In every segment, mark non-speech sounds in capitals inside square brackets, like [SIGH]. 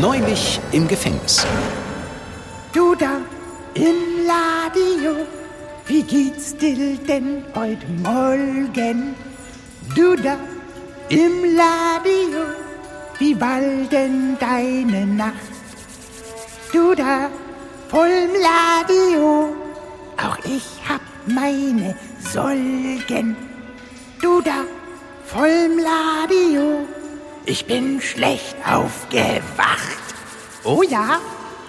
Neulich im Gefängnis. Du da im Radio, wie geht's dir denn heute Morgen? Du da im Radio, wie war denn deine Nacht? Du da vollm Radio, auch ich hab meine Sorgen. Du da vollm Radio, ich bin schlecht aufgewacht. Oh ja,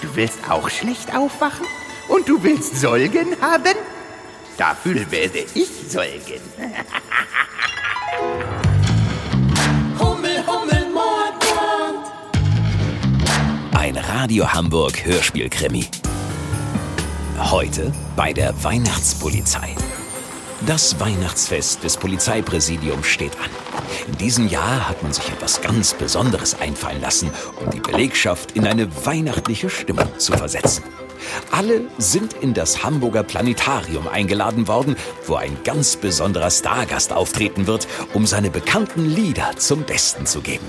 du willst auch schlecht aufwachen? Und du willst Sorgen haben? Dafür werde ich sorgen. [LAUGHS] Hummel, Hummel, Mordbrand. Ein Radio Hamburg Hörspielkrimi. Heute bei der Weihnachtspolizei. Das Weihnachtsfest des Polizeipräsidiums steht an. In diesem Jahr hat man sich etwas ganz Besonderes einfallen lassen, um die Belegschaft in eine weihnachtliche Stimmung zu versetzen. Alle sind in das Hamburger Planetarium eingeladen worden, wo ein ganz besonderer Stargast auftreten wird, um seine bekannten Lieder zum Besten zu geben.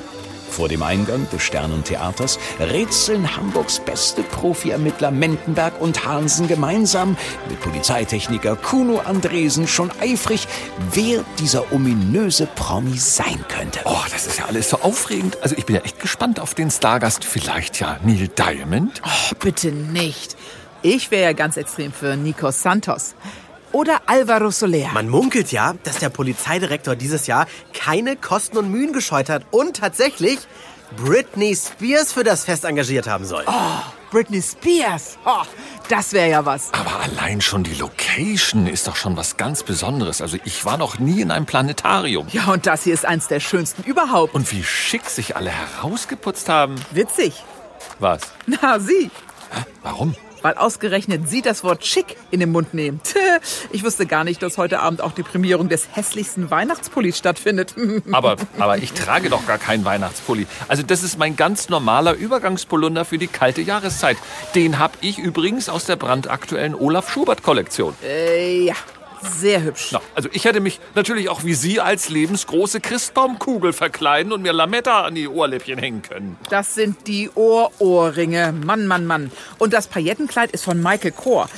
Vor dem Eingang des Sternentheaters rätseln Hamburgs beste Profi-Ermittler Mendenberg und Hansen gemeinsam mit Polizeitechniker Kuno Andresen schon eifrig, wer dieser ominöse Promi sein könnte. Oh, das ist ja alles so aufregend. Also ich bin ja echt gespannt auf den Stargast. Vielleicht ja Neil Diamond? Oh, bitte nicht. Ich wäre ja ganz extrem für Nico Santos. Oder Alvaro Soler. Man munkelt ja, dass der Polizeidirektor dieses Jahr keine Kosten und Mühen gescheut hat und tatsächlich Britney Spears für das Fest engagiert haben soll. Oh, Britney Spears. Oh, das wäre ja was. Aber allein schon die Location ist doch schon was ganz Besonderes. Also ich war noch nie in einem Planetarium. Ja, und das hier ist eins der schönsten überhaupt. Und wie schick sich alle herausgeputzt haben. Witzig. Was? Na, Sie. Hä? Warum? Weil ausgerechnet Sie das Wort schick in den Mund nehmen. Ich wusste gar nicht, dass heute Abend auch die Prämierung des hässlichsten Weihnachtspullis stattfindet. [LAUGHS] Aber, aber ich trage doch gar keinen Weihnachtspulli. Also das ist mein ganz normaler Übergangspolunder für die kalte Jahreszeit. Den habe ich übrigens aus der brandaktuellen Olaf Schubert Kollektion. Äh, ja, sehr hübsch. Na, also ich hätte mich natürlich auch wie Sie als lebensgroße Christbaumkugel verkleiden und mir Lametta an die Ohrläppchen hängen können. Das sind die Ohrohrringe. Mann, Mann, Mann. Und das Paillettenkleid ist von Michael Kor.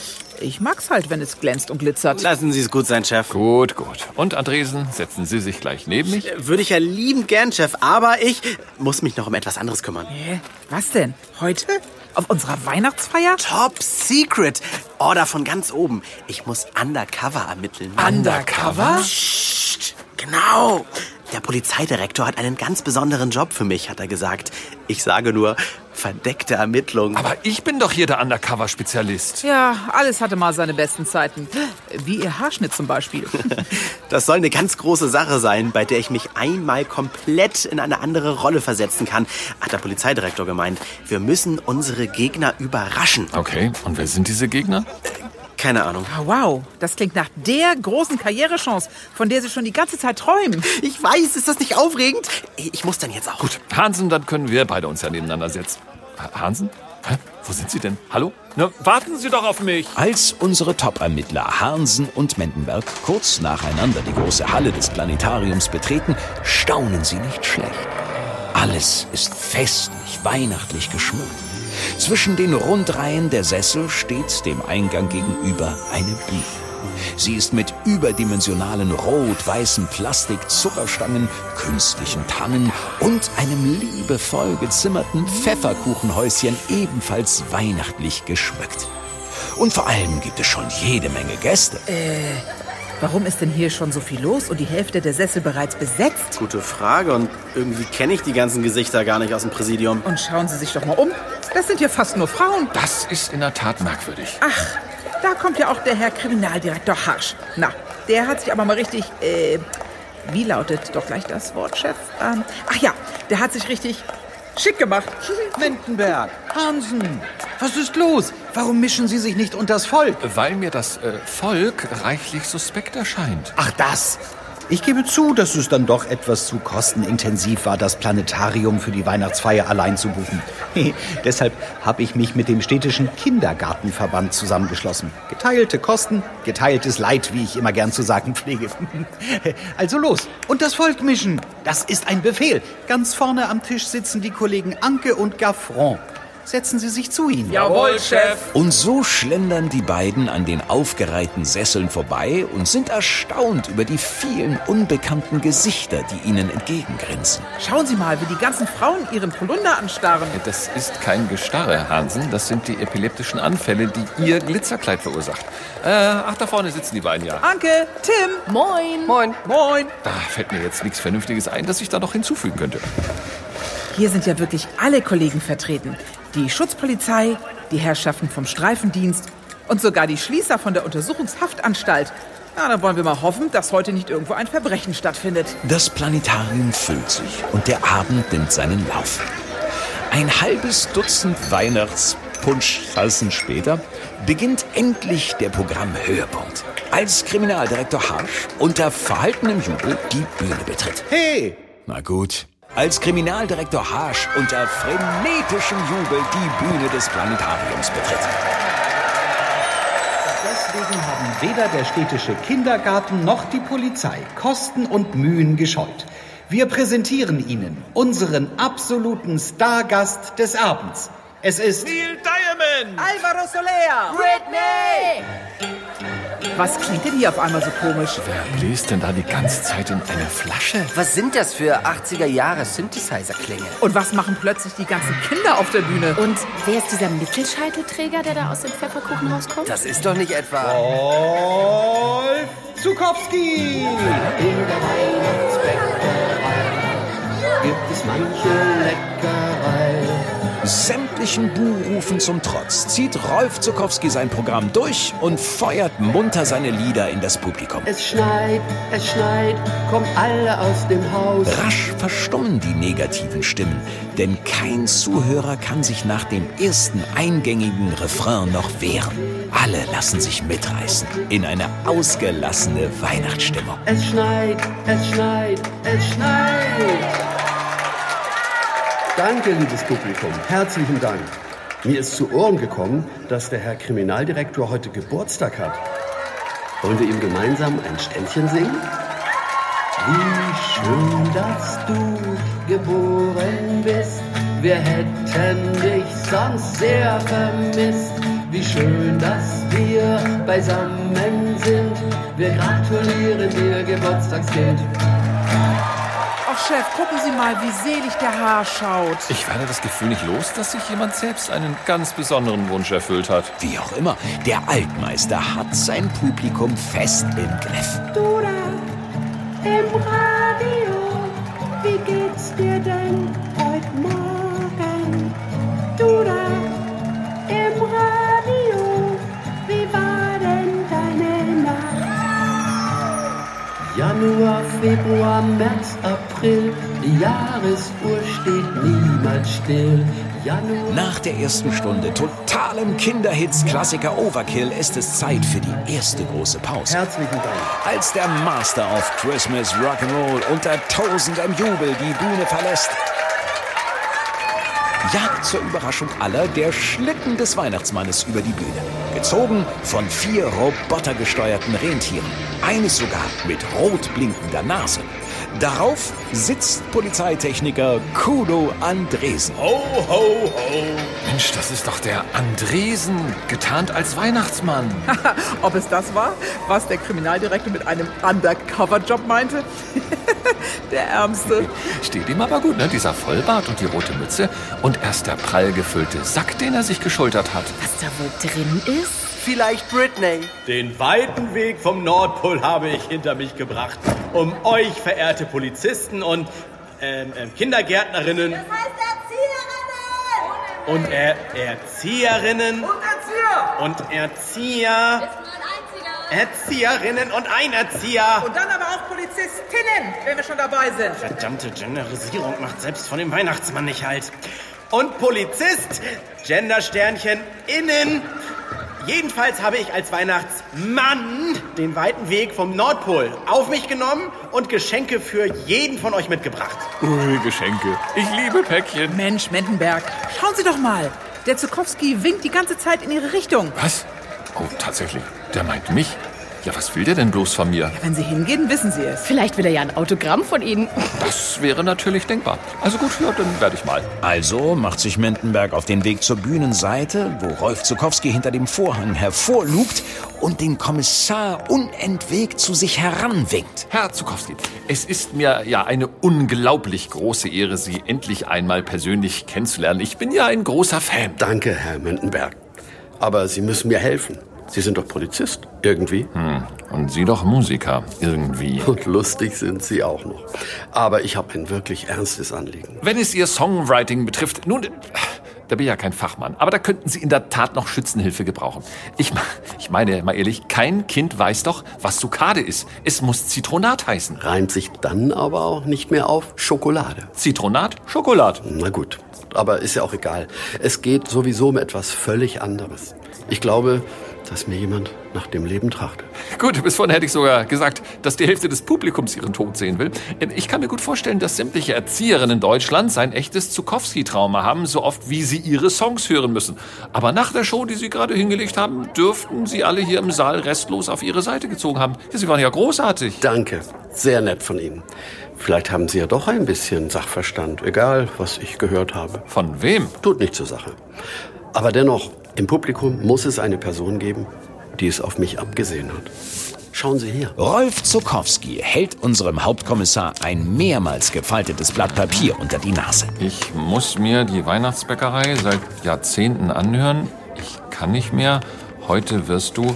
Ich mag's halt, wenn es glänzt und glitzert. Lassen Sie es gut sein, Chef. Gut, gut. Und Andresen, setzen Sie sich gleich neben mich? Würde ich ja liebend gern, Chef, aber ich muss mich noch um etwas anderes kümmern. Hä? Was denn? Heute? Auf unserer Weihnachtsfeier? Top Secret. Order von ganz oben. Ich muss undercover ermitteln. Undercover? Psst, genau. Der Polizeidirektor hat einen ganz besonderen Job für mich, hat er gesagt. Ich sage nur, verdeckte Ermittlung. Aber ich bin doch hier der Undercover-Spezialist. Ja, alles hatte mal seine besten Zeiten. Wie Ihr Haarschnitt zum Beispiel. [LAUGHS] Das soll eine ganz große Sache sein, bei der ich mich einmal komplett in eine andere Rolle versetzen kann, hat der Polizeidirektor gemeint. Wir müssen unsere Gegner überraschen. Okay, und wer sind diese Gegner? Keine Ahnung. Ah, Wow, das klingt nach der großen Karrierechance, von der Sie schon die ganze Zeit träumen. Ich weiß, ist das nicht aufregend? Ich muss dann jetzt auch. Gut, Hansen, dann können wir beide uns ja nebeneinander setzen. Ha- Hansen? Hä? Wo sind Sie denn? Hallo? Na, warten Sie doch auf mich. Als unsere Top-Ermittler Hansen und Mendenberg kurz nacheinander die große Halle des Planetariums betreten, staunen sie nicht schlecht. Alles ist festlich, weihnachtlich geschmückt. Zwischen den Rundreihen der Sessel steht dem Eingang gegenüber eine Bühne. Sie ist mit überdimensionalen rot-weißen Plastik-Zuckerstangen, künstlichen Tannen und einem liebevoll gezimmerten Pfefferkuchenhäuschen ebenfalls weihnachtlich geschmückt. Und vor allem gibt es schon jede Menge Gäste. Warum ist denn hier schon so viel los und die Hälfte der Sessel bereits besetzt? Gute Frage und irgendwie kenne ich die ganzen Gesichter gar nicht aus dem Präsidium. Und schauen Sie sich doch mal um. Das sind ja fast nur Frauen. Das ist in der Tat merkwürdig. Ach, da kommt ja auch der Herr Kriminaldirektor Harsch. Na, der hat sich aber mal richtig, äh, wie lautet doch gleich das Wort, Chef? Ähm, ach ja, der hat sich richtig schick gemacht. Mendenberg, Hansen, was ist los? Warum mischen Sie sich nicht unters Volk? Weil mir das äh, Volk reichlich suspekt erscheint. Ach das. Ich gebe zu, dass es dann doch etwas zu kostenintensiv war, das Planetarium für die Weihnachtsfeier allein zu buchen. [LAUGHS] Deshalb habe ich mich mit dem städtischen Kindergartenverband zusammengeschlossen. Geteilte Kosten, geteiltes Leid, wie ich immer gern zu sagen pflege. [LAUGHS] Also los, und das Volk mischen. Das ist ein Befehl. Ganz vorne am Tisch sitzen die Kollegen Anke und Gaffron. Setzen Sie sich zu ihnen. Jawohl, Chef. Und so schlendern die beiden an den aufgereihten Sesseln vorbei und sind erstaunt über die vielen unbekannten Gesichter, die ihnen entgegengrinsen. Schauen Sie mal, wie die ganzen Frauen ihren Polunder anstarren. Das ist kein Gestarre, Herr Hansen. Das sind die epileptischen Anfälle, die Ihr Glitzerkleid verursacht. Äh, ach, da vorne sitzen die beiden ja. Anke, Tim, Moin. moin, moin. Da fällt mir jetzt nichts Vernünftiges ein, das ich da noch hinzufügen könnte. Hier sind ja wirklich alle Kollegen vertreten. Die Schutzpolizei, die Herrschaften vom Streifendienst und sogar die Schließer von der Untersuchungshaftanstalt. Na, dann wollen wir mal hoffen, dass heute nicht irgendwo ein Verbrechen stattfindet. Das Planetarium füllt sich und der Abend nimmt seinen Lauf. Ein halbes Dutzend Weihnachtspunschtassen später beginnt endlich der Programmhöhepunkt. Als Kriminaldirektor Harsch unter verhaltenem Jubel die Bühne betritt. Hey, Na gut. Als Kriminaldirektor Harsch unter frenetischem Jubel die Bühne des Planetariums betritt. Deswegen haben weder der städtische Kindergarten noch die Polizei Kosten und Mühen gescheut. Wir präsentieren Ihnen unseren absoluten Stargast des Abends. Es ist Alvaro Soler! Britney! Was klingt denn hier auf einmal so komisch? Wer bläst denn da die ganze Zeit in eine Flasche? Was sind das für 80er Jahre Synthesizer-Klänge? Und was machen plötzlich die ganzen Kinder auf der Bühne? Und wer ist dieser Mittelscheitelträger, der da aus dem Pfefferkuchen rauskommt? Das ist doch nicht etwa. Rolf Zukowski. In der Weihnachtsbäckerei gibt es manche Leckerei. Sämtlichen Buhrufen zum Trotz zieht Rolf Zukowski sein Programm durch und feuert munter seine Lieder in das Publikum. Es schneit, es schneit, kommt alle aus dem Haus. Rasch verstummen die negativen Stimmen, denn kein Zuhörer kann sich nach dem ersten eingängigen Refrain noch wehren. Alle lassen sich mitreißen in eine ausgelassene Weihnachtsstimmung. Es schneit, es schneit, es schneit. Danke, liebes Publikum. Herzlichen Dank. Mir ist zu Ohren gekommen, dass der Herr Kriminaldirektor heute Geburtstag hat. Wollen wir ihm gemeinsam ein Ständchen singen? Wie schön, dass du geboren bist. Wir hätten dich sonst sehr vermisst. Wie schön, dass wir beisammen sind. Wir gratulieren dir, Geburtstagskind. Chef, gucken Sie mal, wie selig der Haar schaut. Ich werde das Gefühl nicht los, dass sich jemand selbst einen ganz besonderen Wunsch erfüllt hat. Wie auch immer, der Altmeister hat sein Publikum fest im Griff. Du da im Radio, wie geht's dir denn heute Morgen? Du da im Radio, wie war denn deine Nacht? Januar, Februar, März, April, die Jahresuhr steht niemals still. Januar. Nach der ersten Stunde totalem Kinderhits-Klassiker Overkill ist es Zeit für die erste große Pause. Herzlichen Dank. Als der Master of Christmas Rock'n'Roll unter tausendem Jubel die Bühne verlässt, jagt zur Überraschung aller der Schlitten des Weihnachtsmannes über die Bühne. Gezogen von vier robotergesteuerten Rentieren. Eines sogar mit rot blinkender Nase. Darauf sitzt Polizeitechniker Kudo Andresen. Ho, ho, ho. Mensch, das ist doch der Andresen, getarnt als Weihnachtsmann. [LAUGHS] Ob es das war, was der Kriminaldirektor mit einem Undercover-Job meinte? [LAUGHS] der Ärmste. [LAUGHS] Steht ihm aber gut, ne? Dieser Vollbart und die rote Mütze und erst der prall gefüllte Sack, den er sich geschultert hat. Was da wohl drin ist? Vielleicht Britney. Den weiten Weg vom Nordpol habe ich hinter mich gebracht, um euch, verehrte Polizisten und ähm, ähm, Kindergärtnerinnen Das heißt Erzieherinnen! und er Erzieherinnen und Erzieher, Erzieherinnen und ein Erzieher. Und dann aber auch Polizistinnen, wenn wir schon dabei sind. Verdammte Genderisierung macht selbst von dem Weihnachtsmann nicht halt. Und Polizist, Gendersternchen innen. Jedenfalls habe ich als Weihnachtsmann den weiten Weg vom Nordpol auf mich genommen und Geschenke für jeden von euch mitgebracht. Ui, Geschenke. Ich liebe Päckchen. Mensch, Mendenberg, schauen Sie doch mal. Der Zukowski winkt die ganze Zeit in Ihre Richtung. Was? Oh, tatsächlich. Der meint mich. Ja, was will der denn bloß von mir? Wenn Sie hingehen, wissen Sie es. Vielleicht will er ja ein Autogramm von Ihnen. Das wäre natürlich denkbar. Also gut, ja, dann werde ich mal. Also macht sich Mendenberg auf den Weg zur Bühnenseite, wo Rolf Zukowski hinter dem Vorhang hervorlugt und den Kommissar unentwegt zu sich heranwinkt. Herr Zukowski, es ist mir ja eine unglaublich große Ehre, Sie endlich einmal persönlich kennenzulernen. Ich bin ja ein großer Fan. Danke, Herr Mendenberg. Aber Sie müssen mir helfen. Sie sind doch Polizist, irgendwie. Hm. Und Sie doch Musiker, irgendwie. [LAUGHS] Und lustig sind Sie auch noch. Aber ich habe ein wirklich ernstes Anliegen. Wenn es Ihr Songwriting betrifft, nun, da bin ich ja kein Fachmann, aber da könnten Sie in der Tat noch Schützenhilfe gebrauchen. Ich, ich meine mal ehrlich, kein Kind weiß doch, was Zuckade ist. Es muss Zitronat heißen. Reimt sich dann aber auch nicht mehr auf Schokolade. Zitronat, Schokolad. Na gut, aber ist ja auch egal. Es geht sowieso um etwas völlig anderes. Ich glaube, dass mir jemand nach dem Leben trachtet. Gut, bis vorhin hätte ich sogar gesagt, dass die Hälfte des Publikums ihren Tod sehen will. Ich kann mir gut vorstellen, dass sämtliche Erzieherinnen Deutschlands ein echtes Zukowski-Trauma haben, so oft wie sie ihre Songs hören müssen. Aber nach der Show, die sie gerade hingelegt haben, dürften sie alle hier im Saal restlos auf ihre Seite gezogen haben. Sie waren ja großartig. Danke, sehr nett von Ihnen. Vielleicht haben Sie ja doch ein bisschen Sachverstand, egal was ich gehört habe. Von wem? Tut nicht zur Sache. Aber dennoch, im Publikum muss es eine Person geben, die es auf mich abgesehen hat. Schauen Sie hier. Rolf Zukowski hält unserem Hauptkommissar ein mehrmals gefaltetes Blatt Papier unter die Nase. Ich muss mir die Weihnachtsbäckerei seit Jahrzehnten anhören. Ich kann nicht mehr. Heute wirst du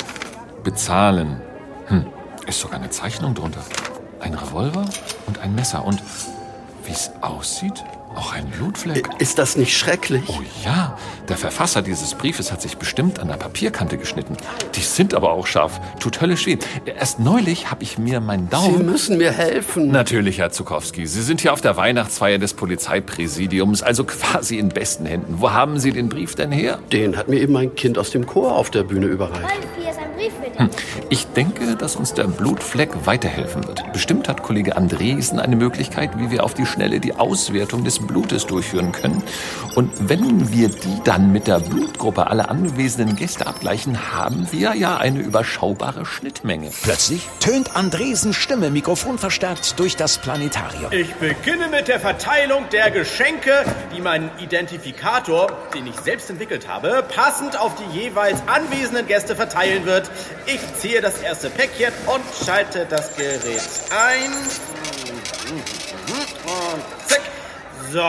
bezahlen. Hm, ist sogar eine Zeichnung drunter. Ein Revolver und ein Messer. Und wie es aussieht, auch ein Blutfleck. Ist das nicht schrecklich? Oh ja, der Verfasser dieses Briefes hat sich bestimmt an der Papierkante geschnitten. Die sind aber auch scharf. Tut höllisch weh. Erst neulich habe ich mir meinen Daumen... Sie müssen mir helfen. Natürlich, Herr Zukowski. Sie sind hier auf der Weihnachtsfeier des Polizeipräsidiums, also quasi in besten Händen. Wo haben Sie den Brief denn her? Den hat mir eben ein Kind aus dem Chor auf der Bühne überreicht. Hier ist ein Brief für dich. Hm. Ich denke, dass uns der Blutfleck weiterhelfen wird. Bestimmt hat Kollege Andresen eine Möglichkeit, wie wir auf die Schnelle die Auswertung des Blutes durchführen können. Und wenn wir die dann mit der Blutgruppe aller anwesenden Gäste abgleichen, haben wir ja eine überschaubare Schnittmenge. Plötzlich tönt Andresens Stimme mikrofonverstärkt durch das Planetarium. Ich beginne mit der Verteilung der Geschenke, die mein Identifikator, den ich selbst entwickelt habe, passend auf die jeweils anwesenden Gäste verteilen wird. Ich ziehe das erste Päckchen und schalte das Gerät ein. Und zack. So,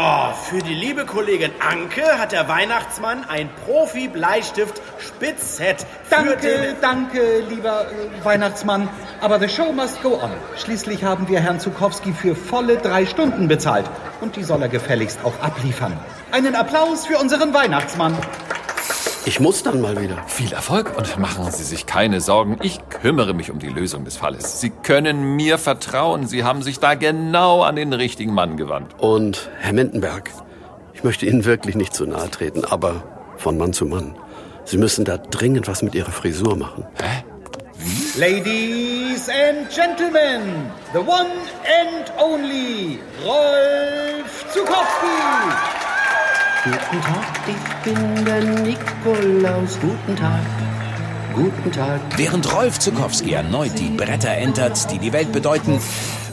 für die liebe Kollegin Anke hat der Weihnachtsmann ein Profi-Bleistift-Spitzset. für Danke, danke, lieber äh, Weihnachtsmann. Aber the show must go on. Schließlich haben wir Herrn Zukowski für volle drei Stunden bezahlt. Und die soll er gefälligst auch abliefern. Einen Applaus für unseren Weihnachtsmann. Ich muss dann mal wieder. Viel Erfolg und machen Sie sich keine Sorgen. Ich kümmere mich um die Lösung des Falles. Sie können mir vertrauen. Sie haben sich da genau an den richtigen Mann gewandt. Und Herr Mendenberg, ich möchte Ihnen wirklich nicht zu nahe treten, aber von Mann zu Mann. Sie müssen da dringend was mit Ihrer Frisur machen. Ladies and Gentlemen, the one and only Rolf Zukowski. Guten Tag, ich bin der Nikolaus. Guten Tag, guten Tag. Während Rolf Zukowski erneut die Bretter entert, die die Welt bedeuten,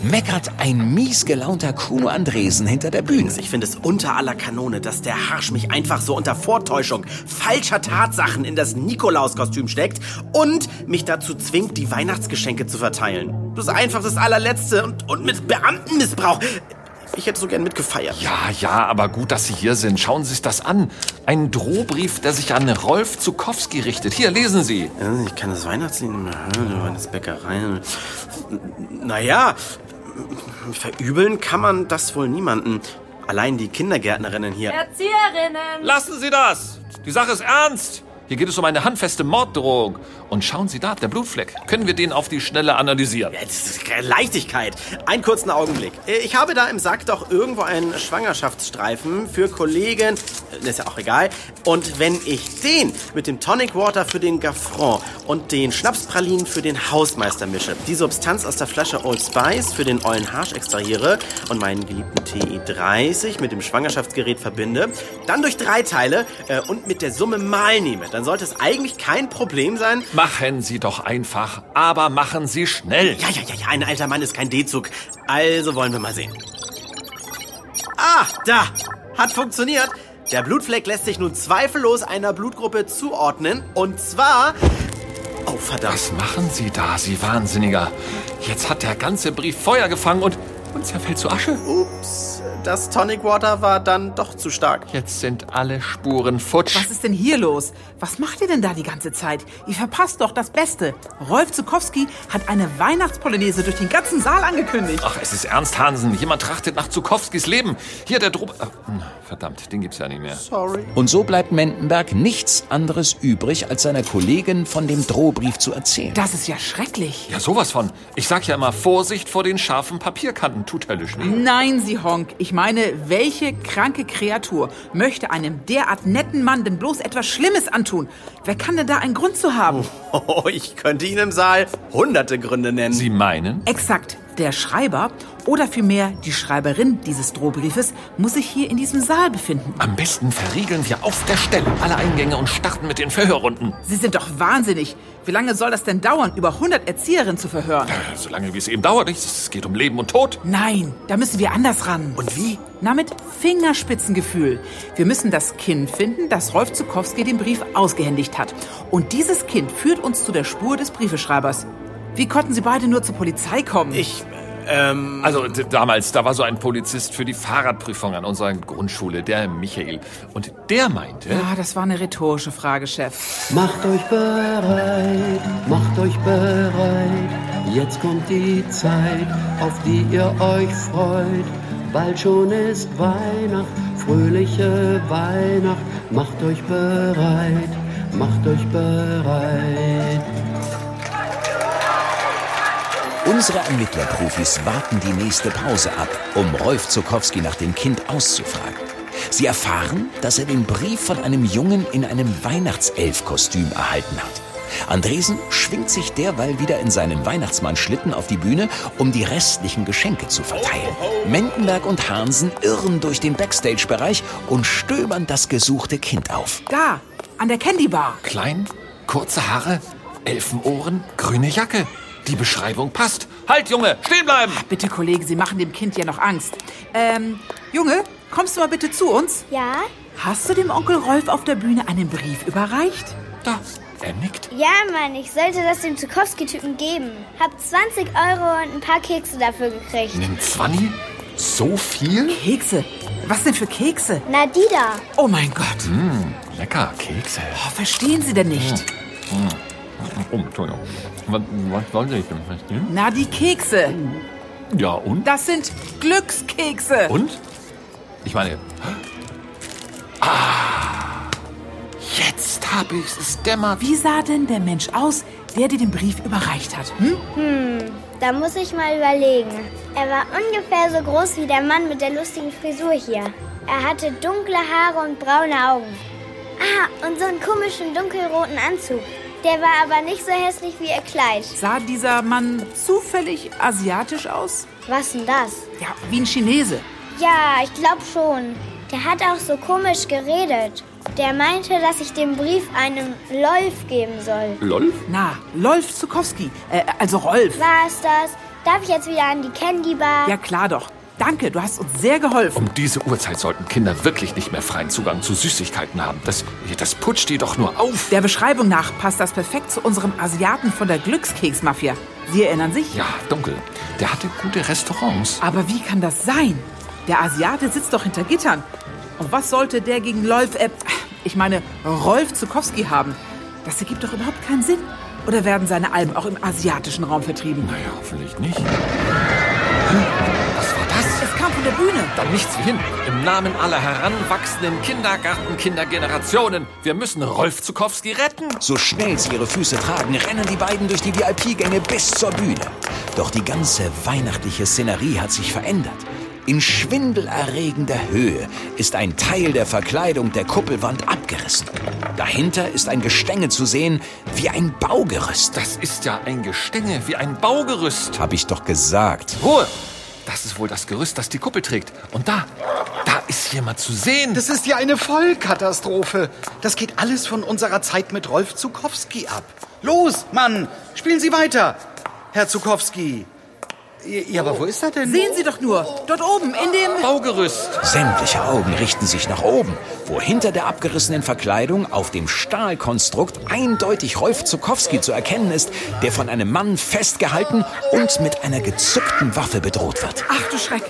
meckert ein mies gelaunter Kuno Andresen hinter der Bühne. Ich finde es unter aller Kanone, dass der Harsch mich einfach so unter Vortäuschung falscher Tatsachen in das Nikolauskostüm steckt und mich dazu zwingt, die Weihnachtsgeschenke zu verteilen. Das ist einfach das allerletzte und, und mit Beamtenmissbrauch. Ich hätte so gern mitgefeiert. Ja, ja, aber gut, dass Sie hier sind. Schauen Sie sich das an. Ein Drohbrief, der sich an Rolf Zukowski richtet. Hier, lesen Sie. Ich kann das Weihnachtslied nicht mehr hören, die Weihnachtsbäckerei. Naja, verübeln kann man das wohl niemanden. Allein die Kindergärtnerinnen hier. Erzieherinnen. Lassen Sie das! Die Sache ist ernst. Hier geht es um eine handfeste Morddrohung. Und schauen Sie da, der Blutfleck. Können wir den auf die Schnelle analysieren? Ist Leichtigkeit. Einen kurzen Augenblick. Ich habe da im Sack doch irgendwo einen Schwangerschaftsstreifen für Kollegen. Das ist ja auch egal. Und wenn ich den mit dem Tonic Water für den Gaffron und den Schnapspralinen für den Hausmeister mische, die Substanz aus der Flasche Old Spice für den ollen Harsch extrahiere und meinen geliebten TE30 mit dem Schwangerschaftsgerät verbinde, dann durch drei teile äh, und mit der Summe mal nehme, dann sollte es eigentlich kein Problem sein. Machen Sie doch einfach, aber machen Sie schnell. Ja, ja, ja, ja, ein alter Mann ist kein D-Zug. Also wollen wir mal sehen. Ah, da! Hat funktioniert. Der Blutfleck lässt sich nun zweifellos einer Blutgruppe zuordnen. Und zwar. Oh, verdammt. Was machen Sie da, Sie Wahnsinniger? Jetzt hat der ganze Brief Feuer gefangen und, und zerfällt zu Asche. Ups, das Tonic Water war dann doch zu stark. Jetzt sind alle Spuren futsch. Was ist denn hier los? Was macht ihr denn da die ganze Zeit? Ihr verpasst doch das Beste. Rolf Zukowski hat eine Weihnachtspolonaise durch den ganzen Saal angekündigt. Ach, es ist ernst, Hansen. Jemand trachtet nach Zukowskis Leben. Hier der Dro... Ach, hm, verdammt, den gibt's ja nicht mehr. Sorry. Und so bleibt Mendenberg nichts anderes übrig, als seiner Kollegin von dem Drohbrief zu erzählen. Das ist ja schrecklich. Ja, sowas von. Ich sag ja immer, Vorsicht vor den scharfen Papierkanten. Tut höllisch weh. Nein, Sie Honk. Ich meine, welche kranke Kreatur möchte einem derart netten Mann denn bloß etwas Schlimmes antun? Wer kann denn da einen Grund zu haben? Oh, [LAUGHS] ich könnte Ihnen im Saal hunderte Gründe nennen. Sie meinen? Exakt. Der Schreiber oder vielmehr die Schreiberin dieses Drohbriefes muss sich hier in diesem Saal befinden. Am besten verriegeln wir auf der Stelle alle Eingänge und starten mit den Verhörrunden. Sie sind doch wahnsinnig. Wie lange soll das denn dauern, über 100 Erzieherinnen zu verhören? Äh, Solange wie es eben dauert, es geht um Leben und Tod. Nein, da müssen wir anders ran. Und wie? Na, mit Fingerspitzengefühl. Wir müssen das Kind finden, das Rolf Zukowski den Brief ausgehändigt hat. Und dieses Kind führt uns zu der Spur des Briefeschreibers. Wie konnten Sie beide nur zur Polizei kommen? Ich, ähm. Also damals, da war so ein Polizist für die Fahrradprüfung an unserer Grundschule, der Michael. Und der meinte... Ah, das war eine rhetorische Frage, Chef. Macht euch bereit, macht euch bereit. Jetzt kommt die Zeit, auf die ihr euch freut. Bald schon ist Weihnacht, fröhliche Weihnacht. Macht euch bereit, macht euch bereit. Unsere Ermittlerprofis warten die nächste Pause ab, um Rolf Zukowski nach dem Kind auszufragen. Sie erfahren, dass er den Brief von einem Jungen in einem Weihnachtselfkostüm erhalten hat. Andresen schwingt sich derweil wieder in seinen Weihnachtsmann-Schlitten auf die Bühne, um die restlichen Geschenke zu verteilen. Mendenberg und Hansen irren durch den Backstage-Bereich und stöbern das gesuchte Kind auf. Da, an der Candy Bar. Klein, kurze Haare, Elfenohren, grüne Jacke. Die Beschreibung passt. Halt, Junge, stehen bleiben! Bitte, Kollege, Sie machen dem Kind ja noch Angst. Ähm, Junge, kommst du mal bitte zu uns? Ja? Hast du dem Onkel Rolf auf der Bühne einen Brief überreicht? Da, er nickt. Ja, Mann, ich sollte das dem Zukowski-Typen geben. Hab 20 Euro und ein paar Kekse dafür gekriegt. Nimm 20? So viel? Kekse? Was denn für Kekse? Na, die da. Oh mein Gott. Mmh, lecker, Kekse. Oh, verstehen Sie denn nicht? Mmh. Oh, Entschuldigung. Was, was wollte ich denn verstehen? Na, die Kekse. Ja, und? Das sind Glückskekse. Und? Ich meine... Ah, jetzt habe ich es dämmert. Wie sah denn der Mensch aus, der dir den Brief überreicht hat? Hm? Hm, da muss ich mal überlegen. Er war ungefähr so groß wie der Mann mit der lustigen Frisur hier. Er hatte dunkle Haare und braune Augen. Ah, und so einen komischen dunkelroten Anzug. Der war aber nicht so hässlich wie ihr Kleid. Sah dieser Mann zufällig asiatisch aus? Was denn das? Ja, wie ein Chinese. Ja, ich glaube schon. Der hat auch so komisch geredet. Der meinte, dass ich den Brief einem Lolf geben soll. Lolf? Na, Lolf Zukowski. Äh, also Rolf. War es das? Darf ich jetzt wieder an die Candy Bar? Ja, klar doch. Danke, du hast uns sehr geholfen. Um diese Uhrzeit sollten Kinder wirklich nicht mehr freien Zugang zu Süßigkeiten haben. Das, das putscht die doch nur auf. Der Beschreibung nach passt das perfekt zu unserem Asiaten von der Glückskeksmafia. Sie erinnern sich? Ja, dunkel. Der hatte gute Restaurants. Aber wie kann das sein? Der Asiate sitzt doch hinter Gittern. Und was sollte der gegen Lolf, äh, ich meine, Rolf Zukowski haben? Das ergibt doch überhaupt keinen Sinn. Oder werden seine Alben auch im asiatischen Raum vertrieben? Naja, hoffentlich nicht. Es [LAUGHS] kam von der Bühne. Dann nichts wie hin. Im Namen aller heranwachsenden Kindergarten-Kindergenerationen. Wir müssen Rolf Zukowski retten. So schnell sie ihre Füße tragen, rennen die beiden durch die VIP-Gänge bis zur Bühne. Doch die ganze weihnachtliche Szenerie hat sich verändert. In schwindelerregender Höhe ist ein Teil der Verkleidung der Kuppelwand abgerissen. Dahinter ist ein Gestänge zu sehen, wie ein Baugerüst. Das ist ja ein Gestänge, wie ein Baugerüst. Hab ich doch gesagt. Ruhe! Das ist wohl das Gerüst, das die Kuppel trägt. Und da, da ist jemand zu sehen. Das ist ja eine Vollkatastrophe. Das geht alles von unserer Zeit mit Rolf Zukowski ab. Los, Mann, spielen Sie weiter. Herr Zukowski. Ja, aber wo ist er denn? Sehen Sie doch nur, dort oben in dem... Baugerüst. Sämtliche Augen richten sich nach oben, wo hinter der abgerissenen Verkleidung auf dem Stahlkonstrukt eindeutig Rolf Zukowski zu erkennen ist, der von einem Mann festgehalten und mit einer gezückten Waffe bedroht wird. Ach du Schreck.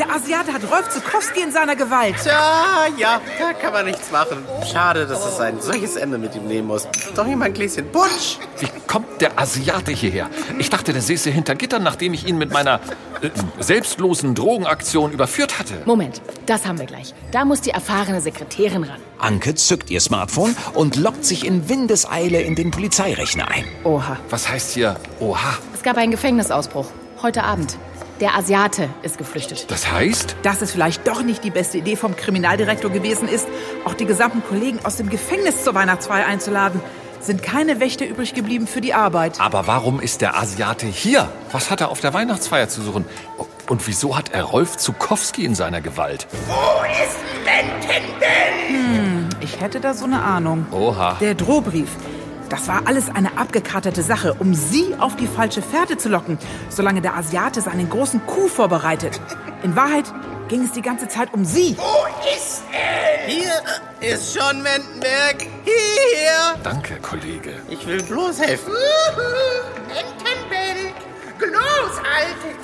Der Asiate hat Rolf Zukowski in seiner Gewalt. Tja, ja, da kann man nichts machen. Schade, dass es ein solches Ende mit ihm nehmen muss. Doch ihm ein Gläschen Punsch. Wie kommt der Asiate hierher? Ich dachte, der säße hinter Gittern, nachdem ich ihn mit meiner äh, selbstlosen Drogenaktion überführt hatte. Moment, das haben wir gleich. Da muss die erfahrene Sekretärin ran. Anke zückt ihr Smartphone und lockt sich in Windeseile in den Polizeirechner ein. Oha. Was heißt hier Oha? Es gab einen Gefängnisausbruch. Heute Abend. Der Asiate ist geflüchtet. Das heißt? Dass es vielleicht doch nicht die beste Idee vom Kriminaldirektor gewesen ist, auch die gesamten Kollegen aus dem Gefängnis zur Weihnachtsfeier einzuladen. Sind keine Wächter übrig geblieben für die Arbeit. Aber warum ist der Asiate hier? Was hat er auf der Weihnachtsfeier zu suchen? Und wieso hat er Rolf Zukowski in seiner Gewalt? Wo ist Lentenbell? Hm, ich hätte da so eine Ahnung. Oha. Der Drohbrief. Das war alles eine abgekartete Sache, um sie auf die falsche Fährte zu locken, solange der Asiate seinen großen Coup vorbereitet. In Wahrheit ging es die ganze Zeit um sie. Wo ist er? Hier ist John Mendenberg. Hier. Danke, Kollege. Ich will bloß helfen. Lentenbell. Großartig.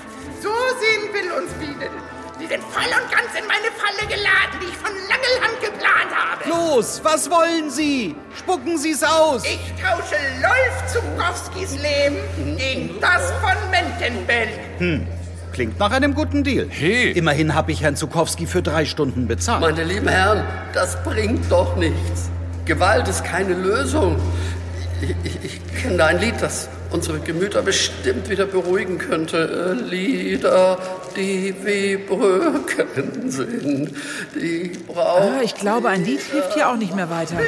So sehen will uns wieder. Sie sind voll und ganz in meine Falle geladen, die ich von Langelhand geplant habe. Los, was wollen Sie? Spucken Sie's aus. Ich tausche Rolf Zukowskis Leben gegen das von Mentenbell. Hm, klingt nach einem guten Deal. Hey. Immerhin habe ich Herrn Zukowski für drei Stunden bezahlt. Meine lieben Herren, das bringt doch nichts. Gewalt ist keine Lösung. Ich, ich, ich kenne da ein Lied, das unsere Gemüter bestimmt wieder beruhigen könnte. Lieder, die wie Brücken sind, die brauchen... Ah, ich glaube, ein Lied hilft hier auch nicht mehr weiter. Ruhe,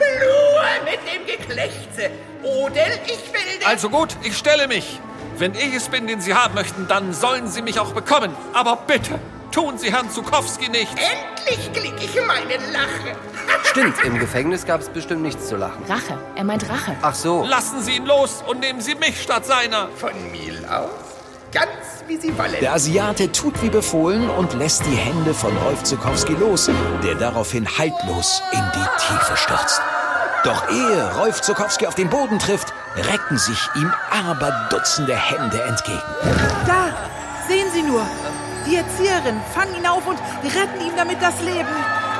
Ruhe mit dem Geklächze. Odel, ich will den... Also gut, ich stelle mich. Wenn ich es bin, den Sie haben möchten, dann sollen Sie mich auch bekommen. Aber bitte, tun Sie Herrn Zukowski nichts. Endlich krieg ich meine Lache. Stimmt, im Gefängnis gab es bestimmt nichts zu lachen. Rache. Er meint Rache. Ach so. Lassen Sie ihn los und nehmen Sie mich statt seiner. Von mir aus, ganz wie Sie wollen. Der Asiate tut wie befohlen und lässt die Hände von Rolf Zukowski los, der daraufhin haltlos in die Tiefe stürzt. Doch ehe Rolf Zukowski auf den Boden trifft, recken sich ihm aber Dutzende Hände entgegen. Da, sehen Sie nur. Die Erzieherin fangen ihn auf und retten ihm damit das Leben.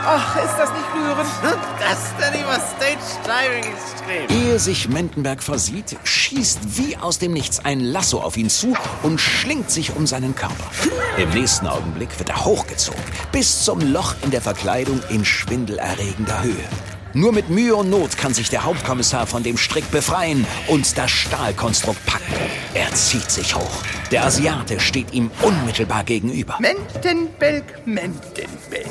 Ach, ist das nicht rührend? [LAUGHS] Das dann über Stage Diving extrem. Ehe sich Mendenberg versieht, schießt wie aus dem Nichts ein Lasso auf ihn zu und schlingt sich um seinen Körper. Im nächsten Augenblick wird er hochgezogen, bis zum Loch in der Verkleidung in schwindelerregender Höhe. Nur mit Mühe und Not kann sich der Hauptkommissar von dem Strick befreien und das Stahlkonstrukt packen. Er zieht sich hoch. Der Asiate steht ihm unmittelbar gegenüber. Mentenbelk, Mentenbelk.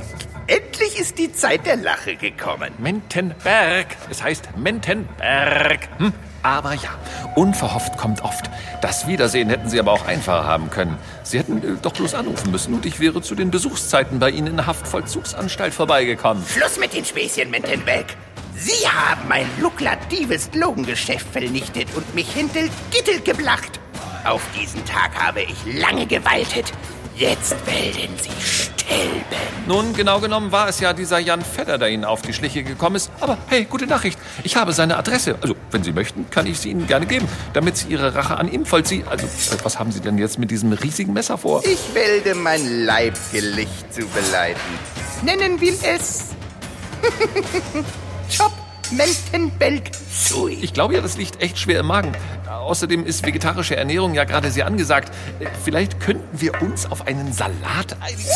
Endlich ist die Zeit der Lache gekommen. Mentenberg. Es heißt Mentenberg. Hm? Aber ja, unverhofft kommt oft. Das Wiedersehen hätten Sie aber auch einfacher haben können. Sie hätten äh, doch bloß anrufen müssen und ich wäre zu den Besuchszeiten bei Ihnen in der Haftvollzugsanstalt vorbeigekommen. Schluss mit den Späßchen, Mentenbelk. Sie haben mein lukratives Drogengeschäft vernichtet und mich hinter Gittel geblacht. Auf diesen Tag habe ich lange gewaltet. Jetzt werden Sie sterben. Nun, genau genommen war es ja dieser Jan Fedder, der Ihnen auf die Schliche gekommen ist. Aber hey, gute Nachricht. Ich habe seine Adresse. Also, wenn Sie möchten, kann ich sie Ihnen gerne geben, damit Sie Ihre Rache an ihm vollziehen. Also, was haben Sie denn jetzt mit diesem riesigen Messer vor? Ich werde mein Leibgelicht zubereiten. Nennen wir es [LAUGHS] Chop Menten bellt Sui. Ich glaube ja, das liegt echt schwer im Magen. Außerdem ist vegetarische Ernährung ja gerade sehr angesagt. Vielleicht könnten wir uns auf einen Salat einigen.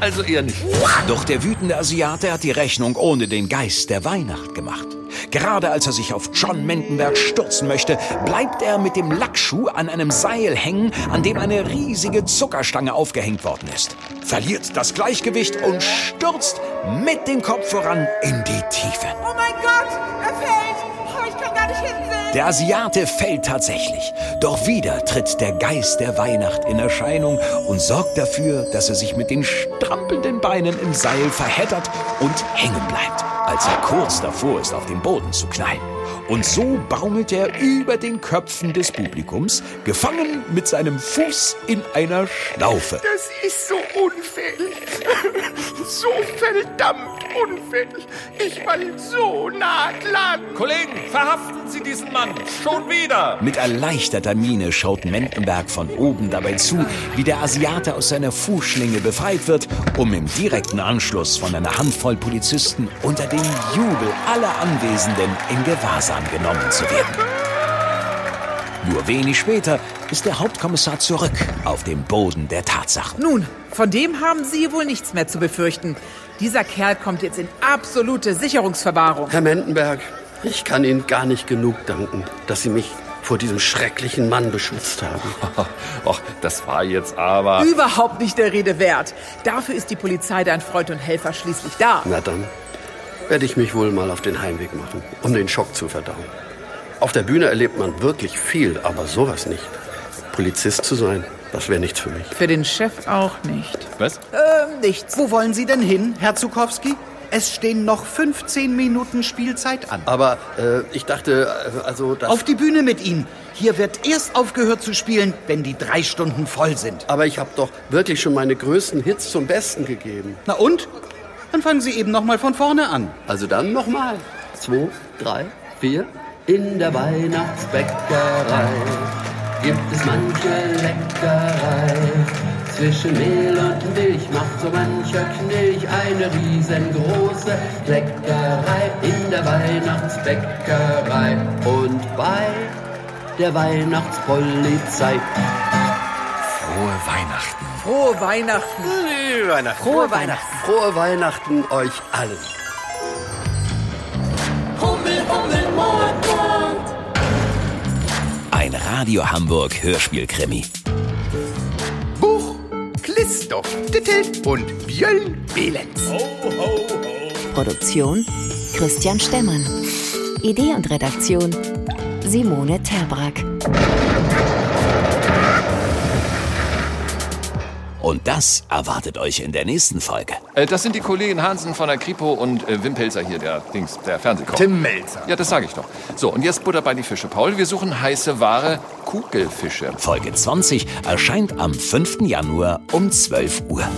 Also eher nicht. Doch der wütende Asiate hat die Rechnung ohne den Geist der Weihnacht gemacht. Gerade als er sich auf John Mendenberg stürzen möchte, bleibt er mit dem Lackschuh an einem Seil hängen, an dem eine riesige Zuckerstange aufgehängt worden ist. Verliert das Gleichgewicht und stürzt mit dem Kopf voran in die Tiefe. Oh mein Gott, er fällt. Oh, ich kann gar nicht hinsehen. Der Asiate fällt tatsächlich. Doch wieder tritt der Geist der Weihnacht in Erscheinung und sorgt dafür, dass er sich mit den strampelnden Beinen im Seil verheddert und hängen bleibt, als er kurz davor ist, auf den Boden zu knallen. Und so baumelt er über den Köpfen des Publikums, gefangen mit seinem Fuß in einer Schlaufe. Das ist so unfällig. So verdammt unfällig. Ich war so nah dran. Kollegen, verhaften Sie diesen Mann. Schon wieder. Mit erleichterter Miene schaut Mendenberg von oben dabei zu, wie der Asiate aus seiner Fußschlinge befreit wird, um im direkten Anschluss von einer Handvoll Polizisten unter dem Jubel aller Anwesenden in Gewahrsam genommen zu werden. Nur wenig später ist der Hauptkommissar zurück auf dem Boden der Tatsachen. Nun, von dem haben Sie wohl nichts mehr zu befürchten. Dieser Kerl kommt jetzt in absolute Sicherungsverwahrung. Herr Mendenberg, ich kann Ihnen gar nicht genug danken, dass Sie mich vor diesem schrecklichen Mann beschützt haben. [LAUGHS] Och, das war jetzt aber... Überhaupt nicht der Rede wert. Dafür ist die Polizei dein Freund und Helfer schließlich da. Na dann werde ich mich wohl mal auf den Heimweg machen, um den Schock zu verdauen. Auf der Bühne erlebt man wirklich viel, aber sowas nicht. Polizist zu sein, das wäre nichts für mich. Für den Chef auch nicht. Was? Ähm, nichts. Wo wollen Sie denn hin, Herr Zukowski? Es stehen noch 15 Minuten Spielzeit an. Aber äh, ich dachte, äh, also das... Auf die Bühne mit Ihnen. Hier wird erst aufgehört zu spielen, wenn die drei Stunden voll sind. Aber ich habe doch wirklich schon meine größten Hits zum Besten gegeben. Na und? Dann fangen Sie eben noch mal von vorne an. Also dann nochmal. Zwei, drei, vier. In der Weihnachtsbäckerei gibt es manche Leckerei. Zwischen Mehl und Milch macht so mancher Knilch eine riesengroße Leckerei in der Weihnachtsbäckerei und bei der Weihnachtspolizei. Frohe Weihnachten. Frohe Weihnachten. Weihnachten. Frohe Weihnachten. Frohe Weihnachten euch allen. Hummel, Hummel, Mord, Mord. Ein Radio Hamburg Hörspielkrimi. Christoph Dittel und Björn Behlens. Produktion Christian Stemmann. Idee und Redaktion Simone Terbrack. Und das erwartet euch in der nächsten Folge. Äh, das sind die Kollegen Hansen von der Kripo und äh, Wim Pelzer hier, der Dings, der Fernsehkoch. Tim Melzer. Ja, das sage ich doch. So, und jetzt Butter bei die Fische. Paul, wir suchen heiße Ware, Kugelfische. Folge 20 erscheint am 5. Januar um 12 Uhr.